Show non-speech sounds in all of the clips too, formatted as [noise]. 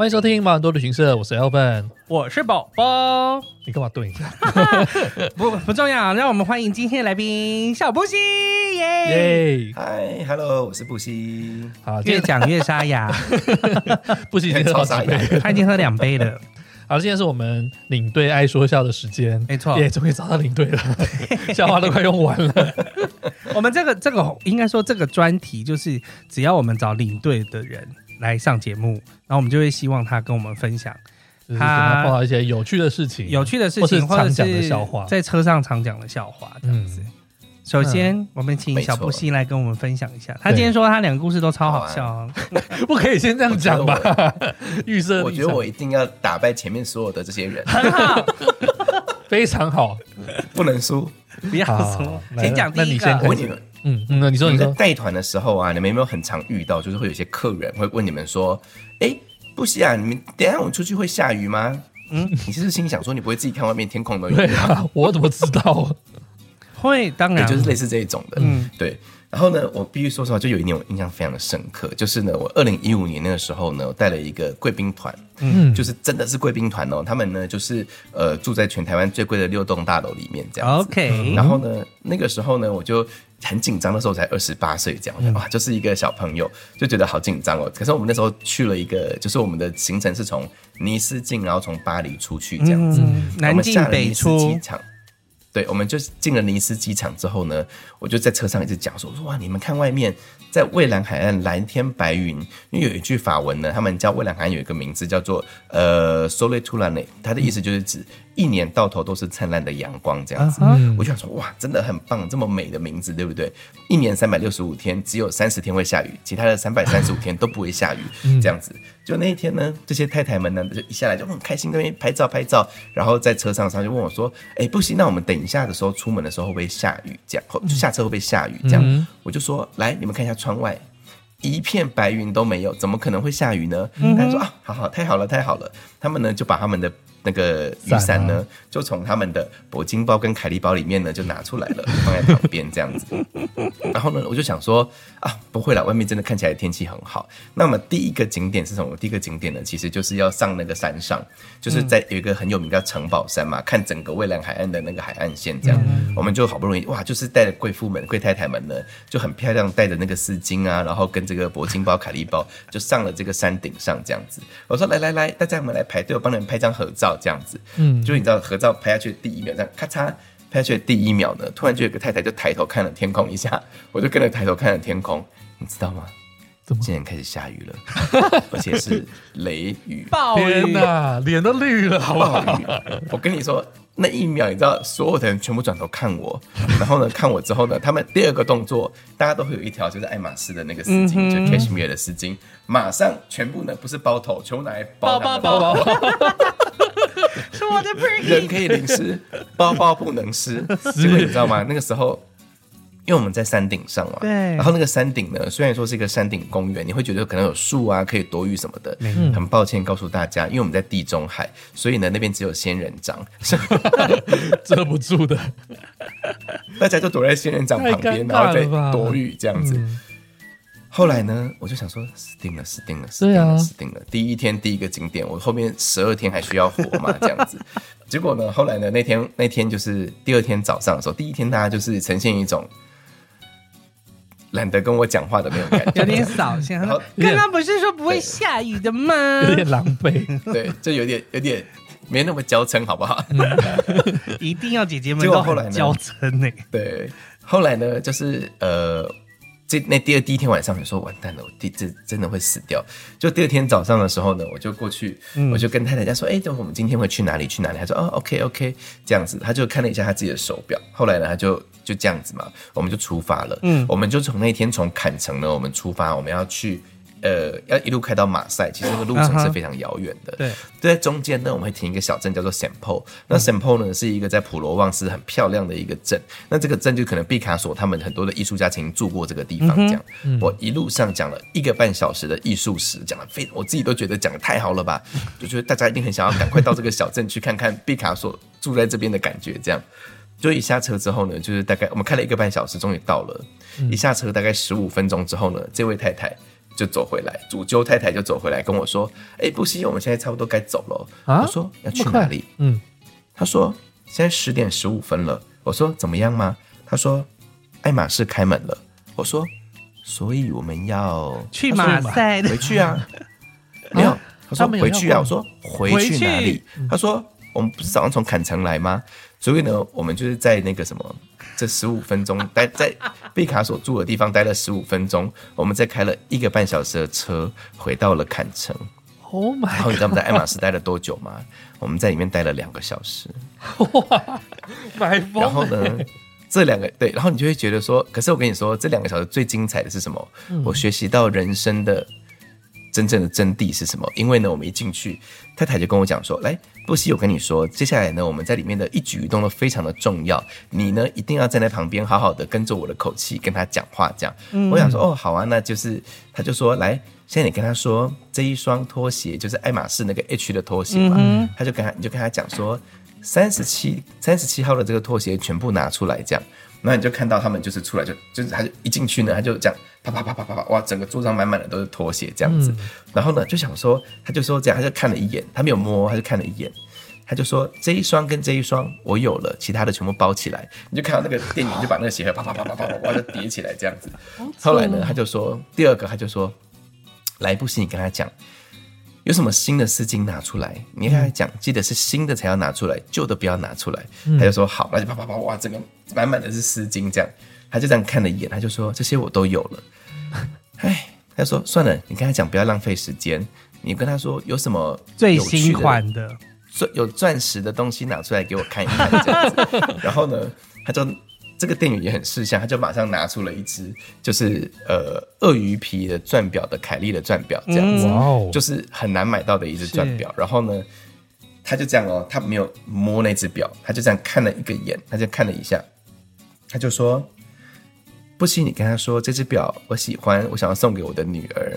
欢迎收听毛很多旅行社，我是 Alvin，我是宝宝。你干嘛对一下？[laughs] 不不重要，让我们欢迎今天的来宾小布西耶！嗨，Hello，我是布西。好，越讲越沙哑。[laughs] 布西已经喝沙哑，他已经喝两杯了。好，现在是我们领队爱说笑的时间，没错，耶终于找到领队了，[laughs] 笑话都快用完了。我们这个这个应该说这个专题就是只要我们找领队的人。来上节目，然后我们就会希望他跟我们分享。他碰到一些有趣的事情、有趣的事情，或者是常讲的笑话，在车上常讲的笑话这样子。首先，我们请小布希来跟我们分享一下。他今天说他两个故事都超好笑，[laughs] 不可以先这样讲吧？[laughs] 预设，我觉得我一定要打败前面所有的这些人，很好，[laughs] 非常好，不能输，不要输。先讲第一个，我问你们。嗯嗯，你说你在带团的时候啊，你们有没有很常遇到，就是会有些客人会问你们说：“哎、欸，布希啊，你们等一下我们出去会下雨吗？”嗯，你是不是心里想说你不会自己看外面天空的雨对？啊、我怎么知道？[laughs] 会，当然就是类似这一种的。嗯，对。然后呢，我必须说实话，就有一年我印象非常的深刻，就是呢，我二零一五年那个时候呢，我带了一个贵宾团，嗯，就是真的是贵宾团哦，他们呢就是呃住在全台湾最贵的六栋大楼里面这样子。OK，然后呢，那个时候呢，我就很紧张的时候才二十八岁这样，嗯、哇，就是一个小朋友，就觉得好紧张哦。可是我们那时候去了一个，就是我们的行程是从尼斯进，然后从巴黎出去这样子，嗯、南进北出。对，我们就进了尼斯机场之后呢，我就在车上一直讲说，说哇，你们看外面，在蔚蓝海岸蓝天白云，因为有一句法文呢，他们叫蔚蓝海岸有一个名字叫做呃 s o l e t u l a n e 它的意思就是指一年到头都是灿烂的阳光这样子。嗯、我就想说哇，真的很棒，这么美的名字，对不对？一年三百六十五天，只有三十天会下雨，其他的三百三十五天都不会下雨，[laughs] 这样子。就那一天呢，这些太太们呢，就一下来就很开心，那边拍照拍照，然后在车上上就问我说：“哎，不行，那我们等一下的时候出门的时候会不会下雨？这样，就下车会不会下雨？这样，嗯、我就说：来，你们看一下窗外，一片白云都没有，怎么可能会下雨呢？嗯、他说啊，好好，太好了，太好了。他们呢就把他们的。那个雨伞呢，就从他们的铂金包跟凯利包里面呢，就拿出来了，[laughs] 放在旁边这样子。[laughs] 然后呢，我就想说啊，不会啦，外面真的看起来天气很好。那么第一个景点是什么？第一个景点呢，其实就是要上那个山上，就是在有一个很有名叫城堡山嘛，看整个蔚蓝海岸的那个海岸线这样。我们就好不容易哇，就是带着贵妇们、贵太太们呢，就很漂亮，带着那个丝巾啊，然后跟这个铂金包、凯利包，就上了这个山顶上这样子。我说来来来，大家我们来排队，我帮你们拍张合照。这样子，嗯，就你知道合照拍下去的第一秒，这样咔嚓拍下去的第一秒呢，突然就有个太太就抬头看了天空一下，我就跟着抬头看了天空，你知道吗？怎么？现在开始下雨了，而且是雷雨，[laughs] 暴雨。天哪，脸都绿了，好不好？我跟你说，那一秒，你知道，所有的人全部转头看我，然后呢，看我之后呢，他们第二个动作，大家都会有一条就是爱马仕的那个丝巾，就 cashmere 的丝巾，马上全部呢不是包头，全部拿来包包包包。[laughs] [laughs] 是我的人可以淋湿，包包不能湿。结果你知道吗？那个时候，因为我们在山顶上嘛，对。然后那个山顶呢，虽然说是一个山顶公园，你会觉得可能有树啊，可以躲雨什么的。嗯。很抱歉告诉大家，因为我们在地中海，所以呢那边只有仙人掌，[laughs] 遮不住的。[laughs] 大家就躲在仙人掌旁边，然后在躲雨这样子。嗯后来呢，我就想说，死定了，死定了，死定了，死定了。第一天第一个景点，我后面十二天还需要活嘛？这样子。[laughs] 结果呢，后来呢，那天那天就是第二天早上的时候，第一天大家就是呈现一种懒得跟我讲话的那种感觉，有点扫兴。后 [laughs] 刚刚不是说不会下雨的吗？有点狼狈，[laughs] 对，就有点有点没那么娇嗔，好不好？一定要姐姐们都很娇嗔呢。对，后来呢，就是呃。这那第二第一天晚上，你说完蛋了，我第这真的会死掉。就第二天早上的时候呢，我就过去，嗯、我就跟太太家说：“哎，等会我们今天会去哪里？去哪里？”他说：“哦，OK OK，这样子。”他就看了一下他自己的手表。后来呢，他就就这样子嘛，我们就出发了。嗯，我们就从那天从坎城呢，我们出发，我们要去。呃，要一路开到马赛，其实那个路程是非常遥远的。对，在中间呢，我们会停一个小镇，叫做 Paul。那 Paul 呢，是一个在普罗旺斯很漂亮的一个镇。那这个镇就可能毕卡索他们很多的艺术家曾经住过这个地方。这样，我一路上讲了一个半小时的艺术史，讲的非我自己都觉得讲的太好了吧？就觉得大家一定很想要赶快到这个小镇去看看毕卡索住在这边的感觉。这样，就一下车之后呢，就是大概我们开了一个半小时，终于到了。一下车大概十五分钟之后呢，这位太太。就走回来，主揪太太就走回来跟我说：“哎，不行，我们现在差不多该走了。”啊，我说要去哪里？嗯，他说现在十点十五分了。我说怎么样吗？他说爱马仕开门了。我说，所以我们要去马赛回去啊？[laughs] 没有，他说回去啊。我说回去哪里？他说我们不是早上从坎城来吗？所以呢，我们就是在那个什么。这十五分钟待在毕卡所住的地方待了十五分钟，我们再开了一个半小时的车回到了坎城。Oh my！然后你知道我们在爱马仕待了多久吗？我们在里面待了两个小时。[laughs] 哇，买疯！然后呢，这两个对，然后你就会觉得说，可是我跟你说，这两个小时最精彩的是什么？嗯、我学习到人生的。真正的真谛是什么？因为呢，我们一进去，太太就跟我讲说：“来，布西，我跟你说，接下来呢，我们在里面的一举一动都非常的重要，你呢一定要站在旁边，好好的跟着我的口气跟他讲话。”这样，嗯、我想说：“哦，好啊，那就是。”他就说：“来，现在你跟他说，这一双拖鞋就是爱马仕那个 H 的拖鞋嘛。嗯”他就跟他，你就跟他讲说：“三十七，三十七号的这个拖鞋全部拿出来。”这样，那你就看到他们就是出来就，就就是他就一进去呢，他就这样。啪啪啪啪啪啪！哇，整个桌上满满的都是拖鞋这样子。嗯、然后呢，就想说，他就说这样，他就看了一眼，他没有摸，他就看了一眼，他就说这一双跟这一双我有了，其他的全部包起来。你就看到那个店员就把那个鞋盒啪啪啪啪啪啪哇就叠起来这样子。后来呢，他就说第二个，他就说来不及，你跟他讲有什么新的丝巾拿出来，你跟他讲，记得是新的才要拿出来，旧的不要拿出来。嗯、他就说好，那就啪啪啪哇，整个满满的是丝巾这样。他就这样看了一眼，他就说：“这些我都有了。[laughs] ”哎，他就说：“算了，你跟他讲不要浪费时间，你跟他说有什么最新款的、钻有钻石的东西拿出来给我看一看。”这样子。[laughs] 然后呢，他就这个店员也很识相，他就马上拿出了一只就是呃鳄鱼皮的钻表的凯利的钻表，这样子，就是很难买到的一只钻表。然后呢，他就这样哦，他没有摸那只表，他就这样看了一个眼，他就看了一下，他就说。不行，你跟他说这只表我喜欢，我想要送给我的女儿。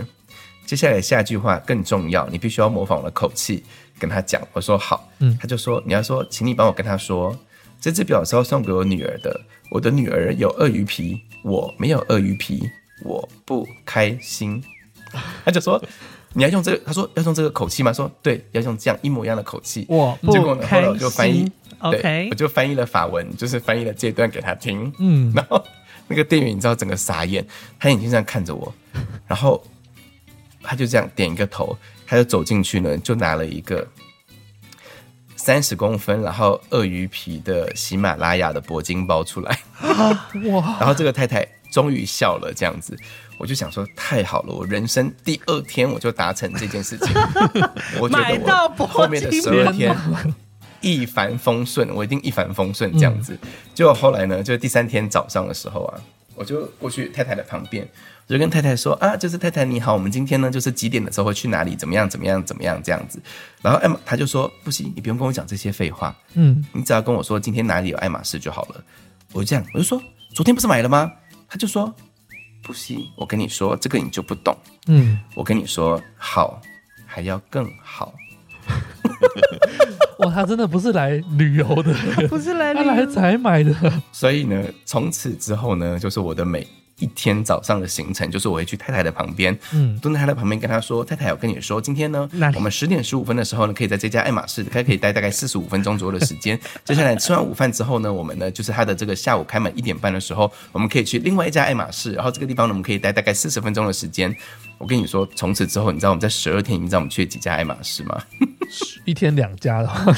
接下来下一句话更重要，你必须要模仿我的口气跟他讲。我说好，嗯，他就说你要说，请你帮我跟他说，这只表是要送给我女儿的。我的女儿有鳄鱼皮，我没有鳄鱼皮，我不开心。[laughs] 他就说你要用这个，他说要用这个口气吗？说对，要用这样一模一样的口气。我不开心。我就翻译，OK，我就翻译了法文，就是翻译了这段给他听。嗯，然后。那个店员你知道整个傻眼，他眼睛这样看着我，然后他就这样点一个头，他就走进去呢，就拿了一个三十公分，然后鳄鱼皮的喜马拉雅的铂金包出来，[laughs] 哇！然后这个太太终于笑了，这样子，我就想说太好了，我人生第二天我就达成这件事情，[laughs] 我觉得我后面的十二天。一帆风顺，我一定一帆风顺这样子。就、嗯、后来呢，就第三天早上的时候啊，我就过去太太的旁边，我就跟太太说啊，就是太太你好，我们今天呢就是几点的时候会去哪里，怎么样怎么样怎么样这样子。然后艾玛他就说不行，你不用跟我讲这些废话，嗯，你只要跟我说今天哪里有爱马仕就好了。我就这样，我就说昨天不是买了吗？他就说不行，我跟你说这个你就不懂，嗯，我跟你说好还要更好。[laughs] 哇，他真的不是来旅游的，[laughs] 不是来，他来采买的。所以呢，从此之后呢，就是我的美。一天早上的行程就是我会去太太的旁边，嗯，蹲在她的旁边跟她说：“太太，我跟你说，今天呢，我们十点十五分的时候呢，可以在这家爱马仕，可以待大概四十五分钟左右的时间。接下来吃完午饭之后呢，我们呢就是他的这个下午开门一点半的时候，我们可以去另外一家爱马仕，然后这个地方呢，我们可以待大概四十分钟的时间。我跟你说，从此之后，你知道我们在十二天，你知道我们去了几家爱马仕吗？[laughs] 一天两家的话，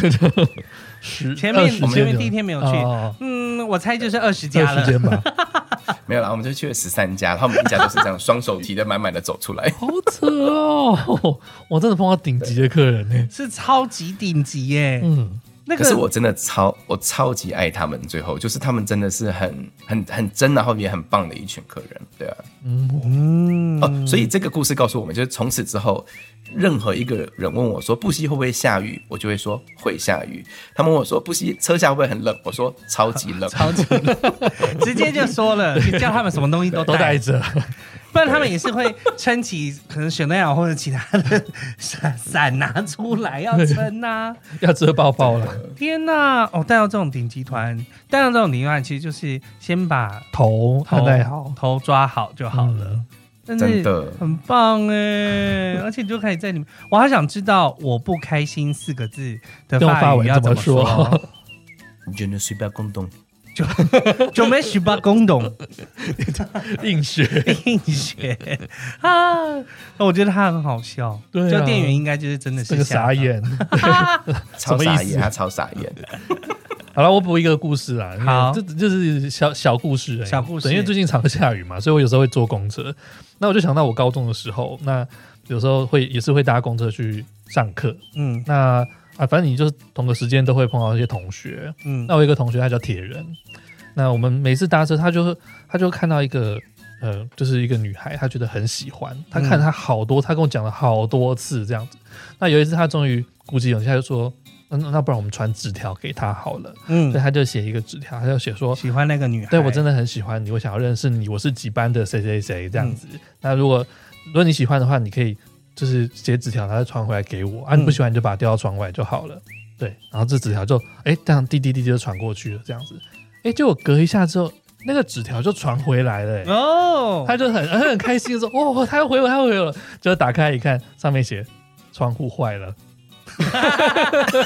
十前面前面第一天没有去，哦、[laughs] 嗯，我猜就是二十家了。[laughs] 没有啦，我们就去了十三家，然后每一家都是这样双手提的满满的走出来，[laughs] 好扯哦！我真的碰到顶级的客人呢，是超级顶级耶。嗯，那个可是我真的超我超级爱他们，最后就是他们真的是很很很真，然后也很棒的一群客人，对啊，嗯哦，所以这个故事告诉我们，就是从此之后。任何一个人问我说：“布希会不会下雨？”我就会说：“会下雨。”他们问我说：“布希车下会不会很冷？”我说：“超级冷，超级冷。[laughs] ”直接就说了，你叫他们什么东西都都带着，不然他们也是会撑起可能雪奈尔或者其他的伞伞 [laughs] 拿出来要撑呐、啊，[laughs] 要遮包包了。天哪！哦，带到这种顶级团，带到这种顶级团，其实就是先把头头带好，头抓好就好了。嗯真的很棒哎！而且你就可以在里面，我好想知道“我不开心”四个字的法语要怎么说。Je ne suis pas content，就就没许巴公懂，硬学 [laughs] 硬学啊！我觉得他很好笑，对、啊，就店员应该就是真的是傻眼，[laughs] 超傻眼，他超傻眼。好了，我补一个故事啊。好，这就是小小故事，小故事。因为最近常下雨嘛，所以我有时候会坐公车。那我就想到我高中的时候，那有时候会也是会搭公车去上课。嗯，那啊，反正你就是同个时间都会碰到一些同学。嗯，那我有一个同学他叫铁人。那我们每次搭车，他就他就看到一个呃，就是一个女孩，他觉得很喜欢。他看他好多，他跟我讲了好多次这样子。那有一次他终于鼓起勇气，他就说。那那不然我们传纸条给他好了，嗯，所以他就写一个纸条，他就写说喜欢那个女孩，对我真的很喜欢你，我想要认识你，我是几班的谁谁谁这样子。嗯、那如果如果你喜欢的话，你可以就是写纸条，他再传回来给我啊。你不喜欢你就把它丢到窗外就好了，对。然后这纸条就哎这样滴滴滴就传过去了，这样子。哎，结果隔一下之后，那个纸条就传回来了哦，他就很很开心的说哦，他要回我，他要回我了。就打开一看，上面写窗户坏了。哈哈哈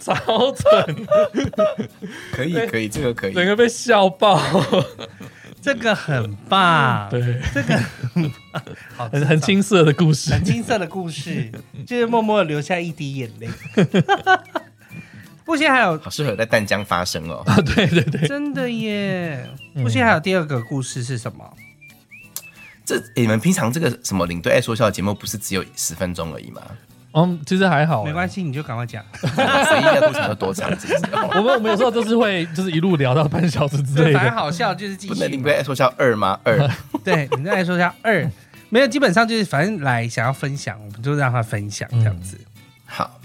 超蠢！可以可以，这个可以，整个被笑爆，这个很棒，对，这个好很很青涩的故事，很青涩的故事，就是默默的流下一滴眼泪。[laughs] 布希还有好适合在淡江发生哦，啊，对对对，真的耶。布希还有第二个故事是什么？这你们平常这个什么领队爱说笑的节目不是只有十分钟而已吗？嗯，其实还好，没关系，你就赶快讲。[laughs] 随意的故事有多长？我们我们有时候就是会就是一路聊到半小时之类的。反正好笑就是继续。不能领队爱说笑二吗？二 [laughs] 对，领队爱说笑二没有，基本上就是反正来想要分享，我们就让他分享这样子。嗯、好。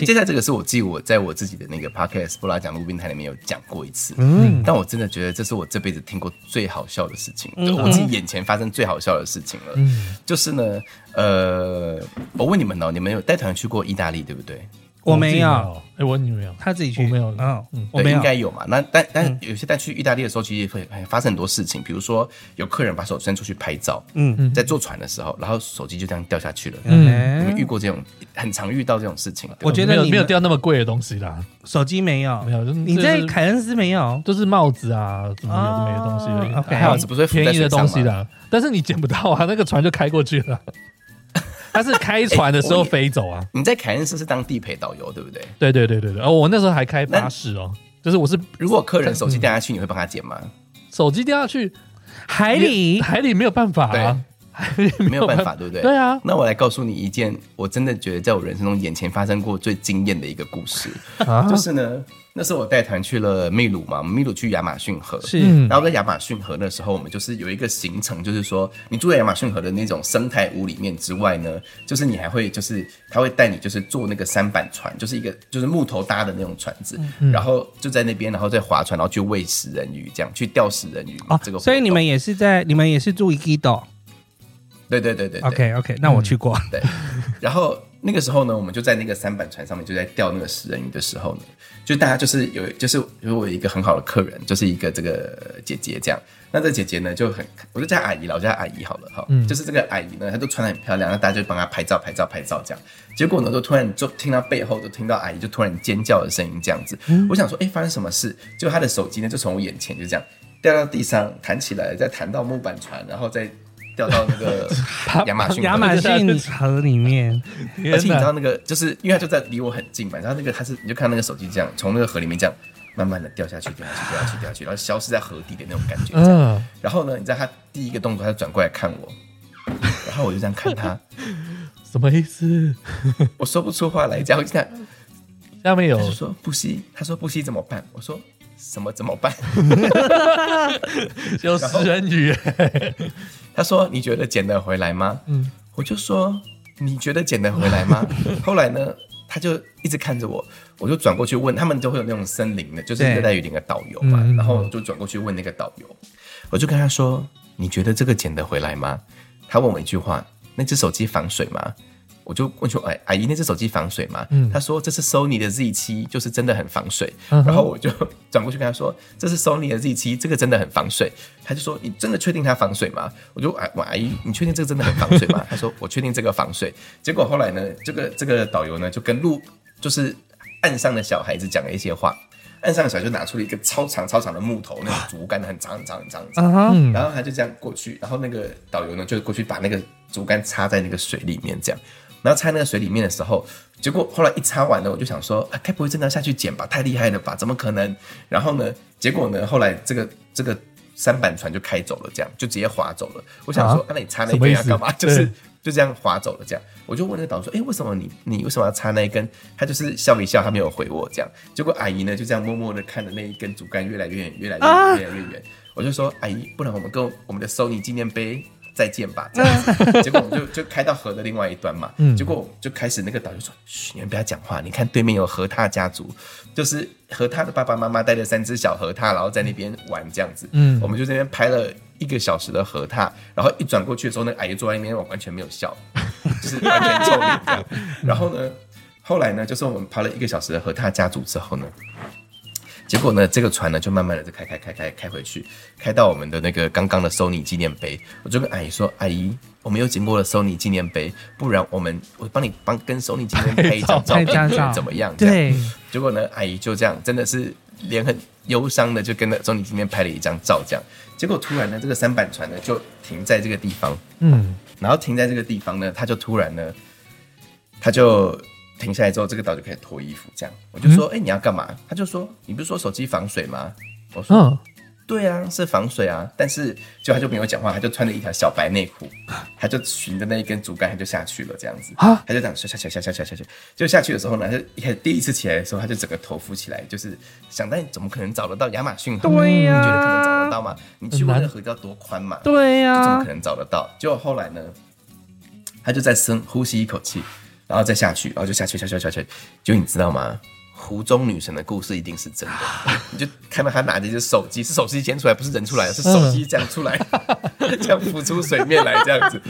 接下来这个是我记我在我自己的那个 podcast 布拉讲录平台里面有讲过一次，嗯，但我真的觉得这是我这辈子听过最好笑的事情，嗯、我自己眼前发生最好笑的事情了，嗯，就是呢，呃，我问你们哦，你们有带团去过意大利对不对？我没有，哎，我你没有，他自己去，我没有，嗯，我应该有嘛？那但但有些带去意大利的时候，其实会发生很多事情，比如说有客人把手伸出去拍照，嗯，在坐船的时候，然后手机就这样掉下去了，嗯，你们遇过这种很常遇到这种事情？我觉得你没有掉那么贵的东西啦，手机没有，没有，你在凯恩斯没有，就是帽子啊，什么有的没的。东西，帽子不是便宜的东西的，但是你捡不到啊，那个船就开过去了。他是开船的时候飞走啊！你在凯恩斯是当地陪导游对不对？对对对对对。哦，我那时候还开巴士哦，就是我是如果客人手机掉下去，你会帮他捡吗？手机掉下去，海里海里没有办法啊，没有办法，对不对？对啊。那我来告诉你一件我真的觉得在我人生中眼前发生过最惊艳的一个故事，就是呢。那时候我带团去了秘鲁嘛，秘鲁去亚马逊河，是。然后在亚马逊河的时候，我们就是有一个行程，就是说你住在亚马逊河的那种生态屋里面之外呢，就是你还会就是他会带你就是坐那个三板船，就是一个就是木头搭的那种船子，嗯、然后就在那边，然后再划船，然后去喂食人鱼，这样去钓食人鱼。哦，这个。所以你们也是在你们也是住伊基岛？对对对对，对。OK OK，那我去过。嗯、对。然后那个时候呢，我们就在那个三板船上面，就在钓那个食人鱼的时候呢。就大家就是有，就是如果有一个很好的客人，就是一个这个姐姐这样，那这姐姐呢就很，我就叫阿姨，老叫阿姨好了哈，嗯，就是这个阿姨呢，她都穿得很漂亮，那大家就帮她拍照拍照拍照这样，结果呢，就突然就听到背后就听到阿姨就突然尖叫的声音这样子，嗯，我想说，哎，发生什么事？就她的手机呢就从我眼前就这样掉到地上，弹起来，再弹到木板船，然后再。掉到那个 [laughs] 亚马逊亚马逊 [laughs] 河里面，[laughs] 而且你知道那个，就是因为它就在离我很近嘛，然后那个它是，你就看那个手机这样从那个河里面这样慢慢的掉下去，掉下去，掉下去，掉下去，然后消失在河底的那种感觉。嗯。然后呢，你知道他第一个动作，他就转过来看我，然后我就这样看他，什么意思？我说不出话来，这样这样。下面有他说不吸，他说不吸怎么办？我说什么怎么办？[laughs] 有食人鱼。他说：“你觉得捡得回来吗？”嗯，我就说：“你觉得捡得回来吗？” [laughs] 后来呢，他就一直看着我，我就转过去问他们，都会有那种森林的，就是热带雨林的导游嘛。然后就转过去问那个导游，我就跟他说：“你觉得这个捡得回来吗？”他问我一句话：“那只手机防水吗？”我就问说：“哎，阿姨，那只手机防水吗？”嗯，他说：“这是 Sony 的 Z 七，就是真的很防水。嗯”然后我就转过去跟他说：“这是 Sony 的 Z 七，这个真的很防水。”他就说：“你真的确定它防水吗？”我就：“哎，阿姨，你确定这个真的很防水吗？” [laughs] 他说：“我确定这个防水。”结果后来呢，这个这个导游呢就跟路就是岸上的小孩子讲了一些话。岸上的小孩就拿出了一个超长超长的木头，那个竹竿很长很长很长很长，嗯，然后他就这样过去，然后那个导游呢就过去把那个竹竿插在那个水里面，这样，然后插那个水里面的时候，结果后来一插完呢，我就想说，啊，该不会真的要下去捡吧？太厉害了吧？怎么可能？然后呢，结果呢，后来这个这个三板船就开走了，这样就直接划走了。我想说，啊，那你插那根要干嘛？[laughs] 就是。就这样划走了，这样我就问那个导游说：“哎、欸，为什么你你为什么要插那一根？”他就是笑一笑，他没有回我。这样，结果阿姨呢就这样默默的看着那一根竹竿越来越远，越来越远，啊、越来越远。我就说：“阿姨，不然我们跟我们的 Sony 纪念碑再见吧。[laughs] ”这样子，结果我们就 [laughs] 就开到河的另外一端嘛。嗯、结果就开始那个导游说：“嘘，你们不要讲话。你看对面有河獭家族，就是河獭的爸爸妈妈带着三只小河獭，然后在那边玩这样子。嗯，我们就在那边拍了。”一个小时的河獭，然后一转过去的时候，那个阿姨坐在那边，我完全没有笑，就是完全臭脸这样。然后呢，后来呢，就是我们拍了一个小时的河獭家族之后呢，结果呢，这个船呢就慢慢的就开开开开开回去，开到我们的那个刚刚的 Sony 纪念碑。我就跟阿姨说：“阿姨，我们又经过了 Sony 纪念碑，不然我们我帮你帮跟 Sony 纪念碑拍一张照片，[laughs] 怎么样？”对。结果呢，阿姨就这样，真的是脸很忧伤的，就跟着 Sony 纪念拍了一张照，这样。结果突然呢，这个三板船呢就停在这个地方，嗯，然后停在这个地方呢，他就突然呢，他就停下来之后，这个导游就可以脱衣服，这样，我就说，哎、嗯欸，你要干嘛？他就说，你不是说手机防水吗？我说。嗯对啊，是防水啊，但是就他就没有讲话，他就穿着一条小白内裤，[laughs] 他就循着那一根竹竿，他就下去了，这样子，他就这样下下下下下下下去，就下去的时候呢，他一开始第一次起来的时候，他就整个头浮起来，就是想，但你怎么可能找得到亚马逊河？对呀、啊，你觉得可能找得到吗？你去过那个河要多宽嘛？对呀、啊，怎么可能找得到？结果后来呢，他就在深呼吸一口气，然后再下去，然后就下去下去下去，就你知道吗？湖中女神的故事一定是真的，[laughs] 你就看到她拿着一只手机，是手机捡出来，不是人出来的，是手机这样出来，[laughs] 这样浮出水面来这样子。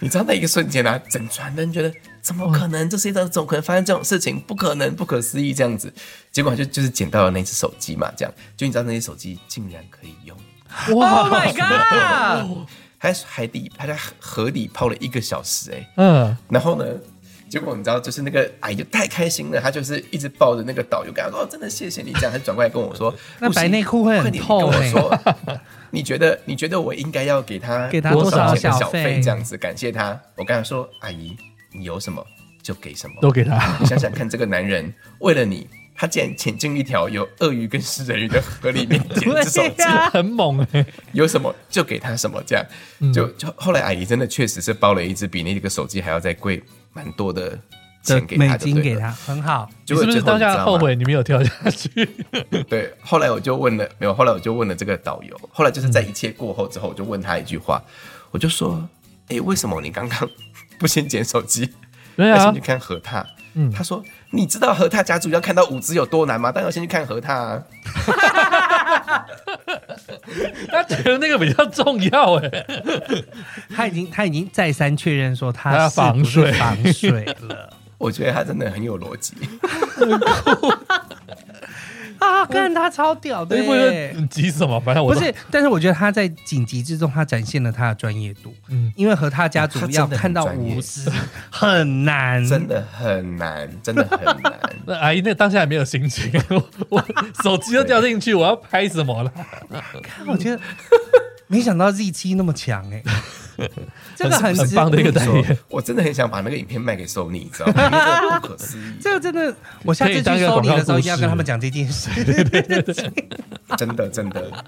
你知道那一个瞬间啊，整船人觉得怎么可能？这世界上怎么可能发生这种事情？不可能，不可思议这样子。结果就就是捡到了那只手机嘛，这样就你知道那些手机竟然可以用。哇，Oh my god！[laughs] 还在海底，还在河底泡了一个小时哎，嗯，然后呢？结果你知道，就是那个阿姨就太开心了，她就是一直抱着那个导游，跟他说：“真的谢谢你。”这样，她转过来跟我说：“ [laughs] 那白内裤会很痛。”跟我说：“你觉得你觉得我应该要给他给他多少钱小费？这样子感谢他。”我跟她说：“阿姨，你有什么就给什么，都给他。你想想看，这个男人为了你，他竟然潜进一条有鳄鱼跟食人鱼的河里面 [laughs] 捡只手机，很猛哎！有什么就给他什么，这样就就后来阿姨真的确实是包了一只比那个手机还要再贵。”蛮多的钱给他，美金给他，很好。就你是不是当下后悔你没有跳下去？[laughs] 对，后来我就问了，没有。后来我就问了这个导游。后来就是在一切过后之后，我就问他一句话，我就说：“哎、欸，为什么你刚刚不先捡手机，对啊，先去看河獭？”嗯，他说：“你知道河獭家族要看到五只有多难吗？当然要先去看河獭啊。[laughs] ” [laughs] 他觉得那个比较重要哎，[laughs] 他已经他已经再三确认说他要防水防水了。[laughs] 我觉得他真的很有逻辑。啊！看他超屌的，你急什么？反正我不是，但是我觉得他在紧急之中，他展现了他的专业度。嗯，因为和他家族要看到无私很难，真的很难，真的很难。[laughs] 那阿姨那当下也没有心情，我我手机都掉进去，我要拍什么了？[laughs] 看，我觉得没想到 Z 七那么强哎。[laughs] 这个很很棒的一个代言，我真的很想把那个影片卖给 Sony，你知道吗？不可思议，这个真的，我下次去 Sony 的时候一定要跟他们讲这件事。真的真的。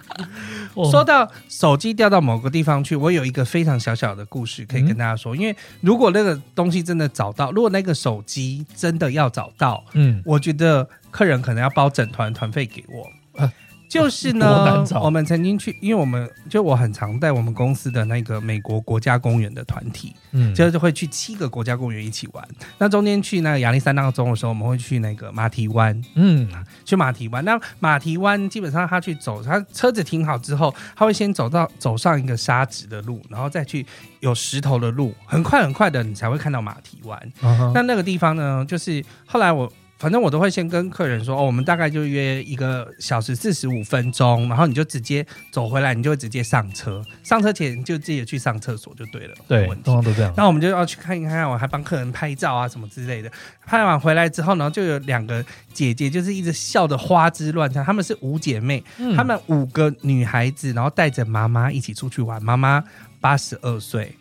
说到手机掉到某个地方去，我有一个非常小小的故事可以跟大家说。因为如果那个东西真的找到，如果那个手机真的要找到，嗯，我觉得客人可能要包整团团费给我。就是呢，我们曾经去，因为我们就我很常带我们公司的那个美国国家公园的团体，嗯，就是会去七个国家公园一起玩。那中间去那个亚历山大州的时候，我们会去那个马蹄湾，嗯，去马蹄湾。那马蹄湾基本上他去走，他车子停好之后，他会先走到走上一个沙子的路，然后再去有石头的路，很快很快的你才会看到马蹄湾。Uh huh. 那那个地方呢，就是后来我。反正我都会先跟客人说，哦，我们大概就约一个小时四十五分钟，然后你就直接走回来，你就直接上车。上车前就自己去上厕所就对了。对，通常都这样。那我们就要去看一看，我还帮客人拍照啊什么之类的。拍完回来之后呢，就有两个姐姐，就是一直笑得花枝乱颤。她们是五姐妹，她、嗯、们五个女孩子，然后带着妈妈一起出去玩。妈妈八十二岁，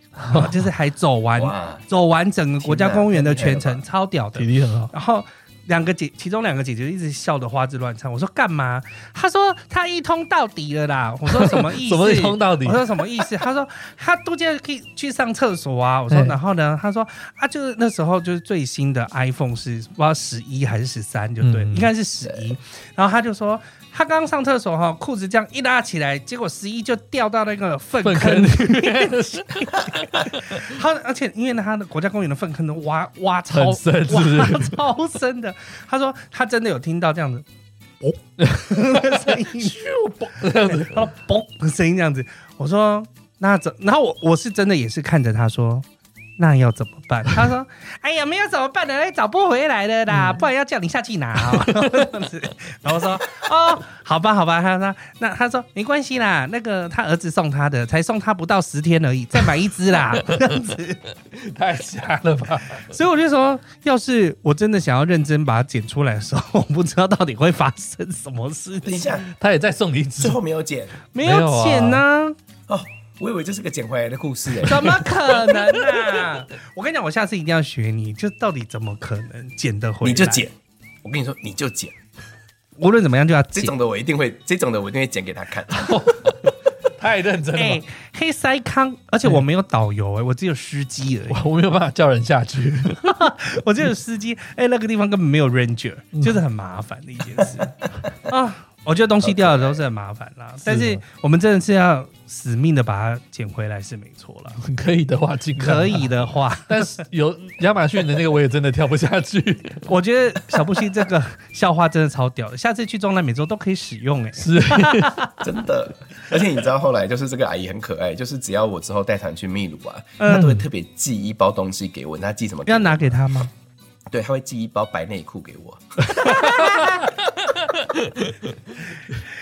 就是还走完 [laughs] 走完整个国家公园的全程，超屌的，体力很好。然后。两个姐，其中两个姐姐一直笑得花枝乱颤。我说干嘛？她说她一通到底了啦。我说什么意思？[laughs] 什么一通到底？我说什么意思？她说她度假可以去上厕所啊。我说然后呢？她说啊，就是那时候就是最新的 iPhone 是不知道十一还是十三，就对，嗯、应该是十一。然后她就说。他刚刚上厕所哈，裤子这样一拉起来，结果十一就掉到那个粪坑里面。[laughs] 他而且因为他的国家公园的粪坑都挖挖超深，挖超深的。他说他真的有听到这样子，嘣的 [laughs] 声音，嘣这样子，[laughs] 他嘣的声音这样子。我说那怎？然后我我是真的也是看着他说。那要怎么办？[laughs] 他说：“哎呀，没有怎么办呢？找不回来了啦，不然要叫你下去拿。[laughs] ”然后说：“哦，好吧，好吧。”他说：“那他说没关系啦，那个他儿子送他的，才送他不到十天而已，再买一只啦。[laughs] ”这样子太瞎了吧？所以我就说，要是我真的想要认真把它剪出来的时候，我不知道到底会发生什么事情。他也再送你一只，最后没有剪，没有剪呢、啊。哦。我以为这是个捡回来的故事哎，[laughs] 怎么可能呢、啊？我跟你讲，我下次一定要学你，就到底怎么可能捡得回来？你就捡，我跟你说，你就捡，无论怎么样就要捡。这种的我一定会，这种的我一定会捡给他看。[laughs] 太认真了，哎，黑塞康，而且我没有导游哎，我只有司机而已，[laughs] 我没有办法叫人下去，我只有司机。哎，那个地方根本没有 ranger，就是很麻烦的一件事啊。我觉得东西掉的都是很麻烦啦，但是我们真的是要死命的把它捡回来是没错啦。可以的话尽量，可以的话，但是有亚马逊的那个我也真的跳不下去。[laughs] 我觉得小布希这个笑话真的超屌的，下次去中南美洲都可以使用哎、欸，[laughs] 是真的。而且你知道后来就是这个阿姨很可爱，就是只要我之后带团去秘鲁啊，她都会特别寄一包东西给我。她寄什么？要拿给她吗？对，他会寄一包白内裤给我。[laughs]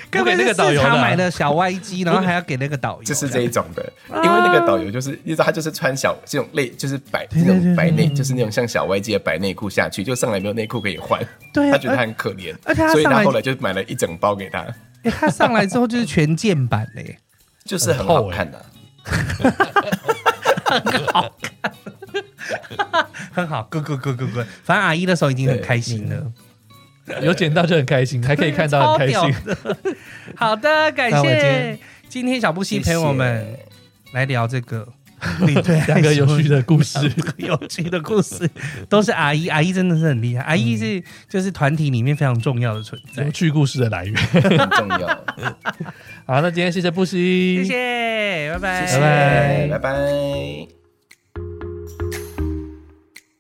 各位那个导游买的小 Y G，然后还要给那个导游，[laughs] 就是这一种的。因为那个导游就是，你知道他就是穿小这种类，就是白那种白内，就是那种像小 Y G 的白内裤下去，就上来没有内裤可以换。对，他觉得他很可怜，所以他后来就买了一整包给他。哎，他上来之后就是全键版嘞，就是很好看的，[laughs] 很好看。[laughs] 很好，good good good good good。反正阿姨的时候已经很开心了，有捡到就很开心，还可以看到很开心。[laughs] 好的，感谢今天小布希陪我们来聊这个 [laughs] 对两个有趣的故事，有趣的故事。都是阿姨，阿姨真的是很厉害，阿姨是就是团体里面非常重要的存在，有趣故事的来源。很重要。好，那今天谢谢布希，谢谢，拜拜，拜拜，拜拜。